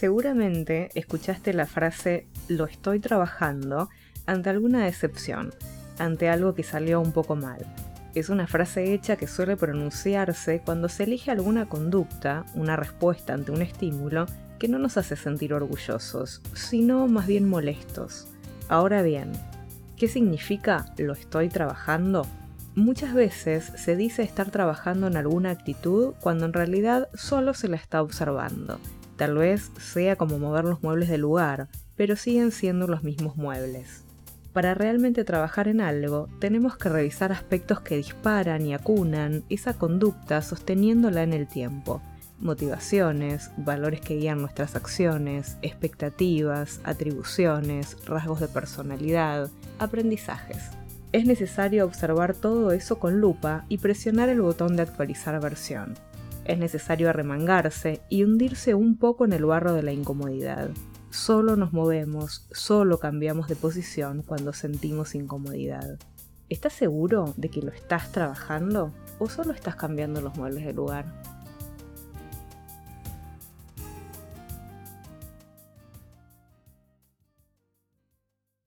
Seguramente escuchaste la frase lo estoy trabajando ante alguna decepción, ante algo que salió un poco mal. Es una frase hecha que suele pronunciarse cuando se elige alguna conducta, una respuesta ante un estímulo, que no nos hace sentir orgullosos, sino más bien molestos. Ahora bien, ¿qué significa lo estoy trabajando? Muchas veces se dice estar trabajando en alguna actitud cuando en realidad solo se la está observando. Tal vez sea como mover los muebles del lugar, pero siguen siendo los mismos muebles. Para realmente trabajar en algo, tenemos que revisar aspectos que disparan y acunan esa conducta sosteniéndola en el tiempo. Motivaciones, valores que guían nuestras acciones, expectativas, atribuciones, rasgos de personalidad, aprendizajes es necesario observar todo eso con lupa y presionar el botón de actualizar versión. Es necesario arremangarse y hundirse un poco en el barro de la incomodidad. Solo nos movemos, solo cambiamos de posición cuando sentimos incomodidad. ¿Estás seguro de que lo estás trabajando o solo estás cambiando los muebles de lugar?